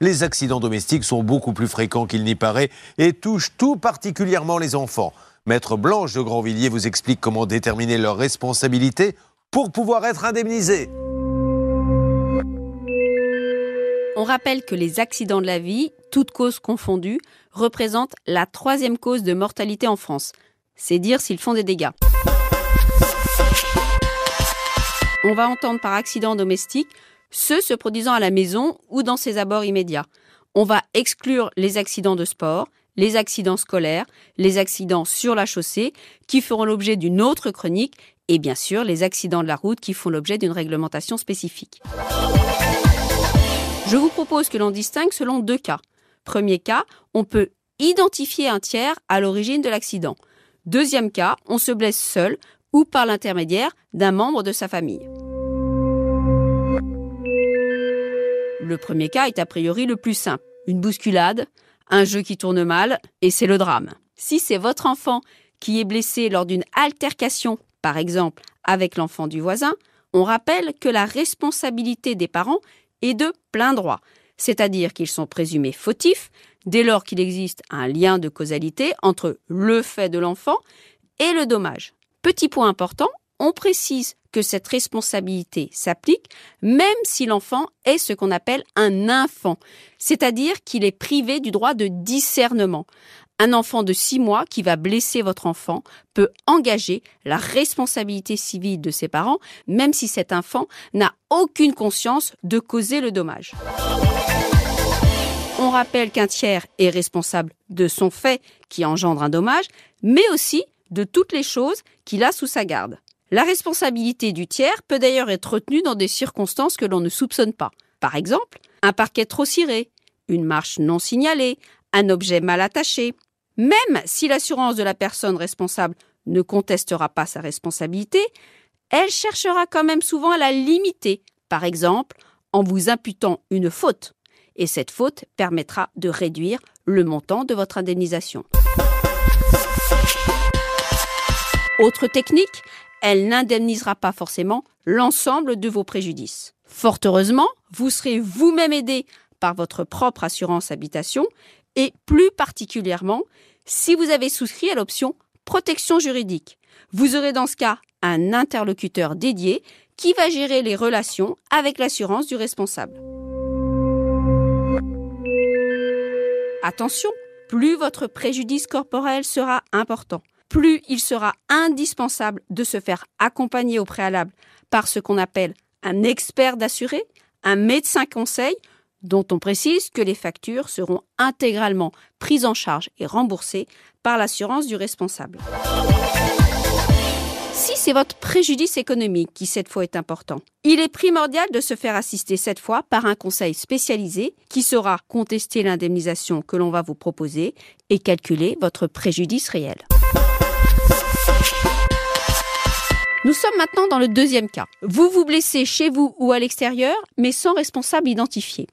les accidents domestiques sont beaucoup plus fréquents qu'il n'y paraît et touchent tout particulièrement les enfants. Maître Blanche de Grandvilliers vous explique comment déterminer leurs responsabilités pour pouvoir être indemnisés. On rappelle que les accidents de la vie, toutes causes confondues, représentent la troisième cause de mortalité en France. C'est dire s'ils font des dégâts. On va entendre par accident domestique ceux se produisant à la maison ou dans ses abords immédiats. On va exclure les accidents de sport, les accidents scolaires, les accidents sur la chaussée, qui feront l'objet d'une autre chronique, et bien sûr les accidents de la route qui font l'objet d'une réglementation spécifique. Je vous propose que l'on distingue selon deux cas. Premier cas, on peut identifier un tiers à l'origine de l'accident. Deuxième cas, on se blesse seul ou par l'intermédiaire d'un membre de sa famille. Le premier cas est a priori le plus simple. Une bousculade, un jeu qui tourne mal, et c'est le drame. Si c'est votre enfant qui est blessé lors d'une altercation, par exemple avec l'enfant du voisin, on rappelle que la responsabilité des parents est de plein droit, c'est-à-dire qu'ils sont présumés fautifs dès lors qu'il existe un lien de causalité entre le fait de l'enfant et le dommage. Petit point important, on précise que cette responsabilité s'applique même si l'enfant est ce qu'on appelle un enfant, c'est-à-dire qu'il est privé du droit de discernement. Un enfant de 6 mois qui va blesser votre enfant peut engager la responsabilité civile de ses parents, même si cet enfant n'a aucune conscience de causer le dommage. On rappelle qu'un tiers est responsable de son fait qui engendre un dommage, mais aussi de toutes les choses qu'il a sous sa garde. La responsabilité du tiers peut d'ailleurs être retenue dans des circonstances que l'on ne soupçonne pas. Par exemple, un parquet trop ciré, une marche non signalée, un objet mal attaché. Même si l'assurance de la personne responsable ne contestera pas sa responsabilité, elle cherchera quand même souvent à la limiter, par exemple en vous imputant une faute. Et cette faute permettra de réduire le montant de votre indemnisation. Autre technique, elle n'indemnisera pas forcément l'ensemble de vos préjudices. Fort heureusement, vous serez vous-même aidé par votre propre assurance habitation et plus particulièrement si vous avez souscrit à l'option protection juridique. Vous aurez dans ce cas un interlocuteur dédié qui va gérer les relations avec l'assurance du responsable. Attention, plus votre préjudice corporel sera important, plus il sera indispensable de se faire accompagner au préalable par ce qu'on appelle un expert d'assuré, un médecin conseil, dont on précise que les factures seront intégralement prises en charge et remboursées par l'assurance du responsable. Si c'est votre préjudice économique qui cette fois est important, il est primordial de se faire assister cette fois par un conseil spécialisé qui saura contester l'indemnisation que l'on va vous proposer et calculer votre préjudice réel. Nous sommes maintenant dans le deuxième cas. Vous vous blessez chez vous ou à l'extérieur, mais sans responsable identifié.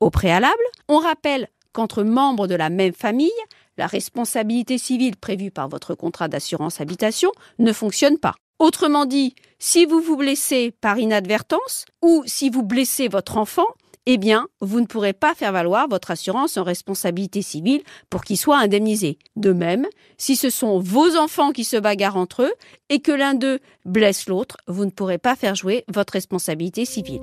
Au préalable, on rappelle qu'entre membres de la même famille, la responsabilité civile prévue par votre contrat d'assurance habitation ne fonctionne pas. Autrement dit, si vous vous blessez par inadvertance ou si vous blessez votre enfant, eh bien, vous ne pourrez pas faire valoir votre assurance en responsabilité civile pour qu'il soit indemnisé. De même, si ce sont vos enfants qui se bagarrent entre eux et que l'un d'eux blesse l'autre, vous ne pourrez pas faire jouer votre responsabilité civile.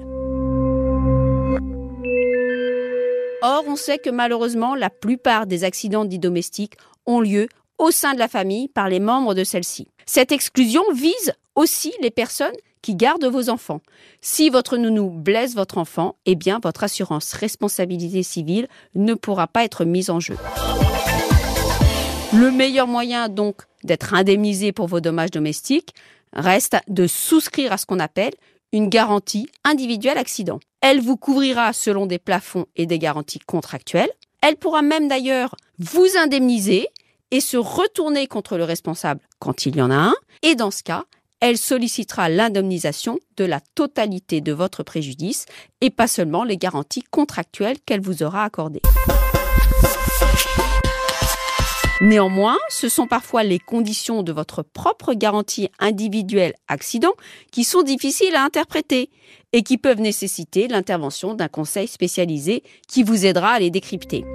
Or, on sait que malheureusement, la plupart des accidents dits domestiques ont lieu au sein de la famille par les membres de celle-ci. Cette exclusion vise aussi les personnes qui gardent vos enfants. Si votre nounou blesse votre enfant, eh bien votre assurance responsabilité civile ne pourra pas être mise en jeu. Le meilleur moyen donc d'être indemnisé pour vos dommages domestiques reste de souscrire à ce qu'on appelle une garantie individuelle accident. Elle vous couvrira selon des plafonds et des garanties contractuelles. Elle pourra même d'ailleurs vous indemniser et se retourner contre le responsable quand il y en a un. Et dans ce cas, elle sollicitera l'indemnisation de la totalité de votre préjudice et pas seulement les garanties contractuelles qu'elle vous aura accordées. Néanmoins, ce sont parfois les conditions de votre propre garantie individuelle accident qui sont difficiles à interpréter et qui peuvent nécessiter l'intervention d'un conseil spécialisé qui vous aidera à les décrypter.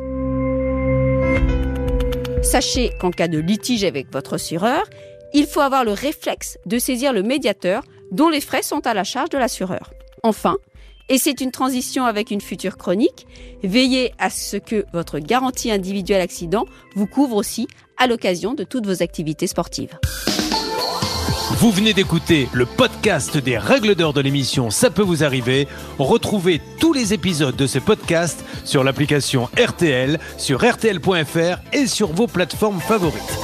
Sachez qu'en cas de litige avec votre assureur, il faut avoir le réflexe de saisir le médiateur dont les frais sont à la charge de l'assureur. Enfin, et c'est une transition avec une future chronique, veillez à ce que votre garantie individuelle accident vous couvre aussi à l'occasion de toutes vos activités sportives. Vous venez d'écouter le podcast des règles d'or de l'émission Ça peut vous arriver. Retrouvez tous les épisodes de ce podcast sur l'application RTL, sur rtl.fr et sur vos plateformes favorites.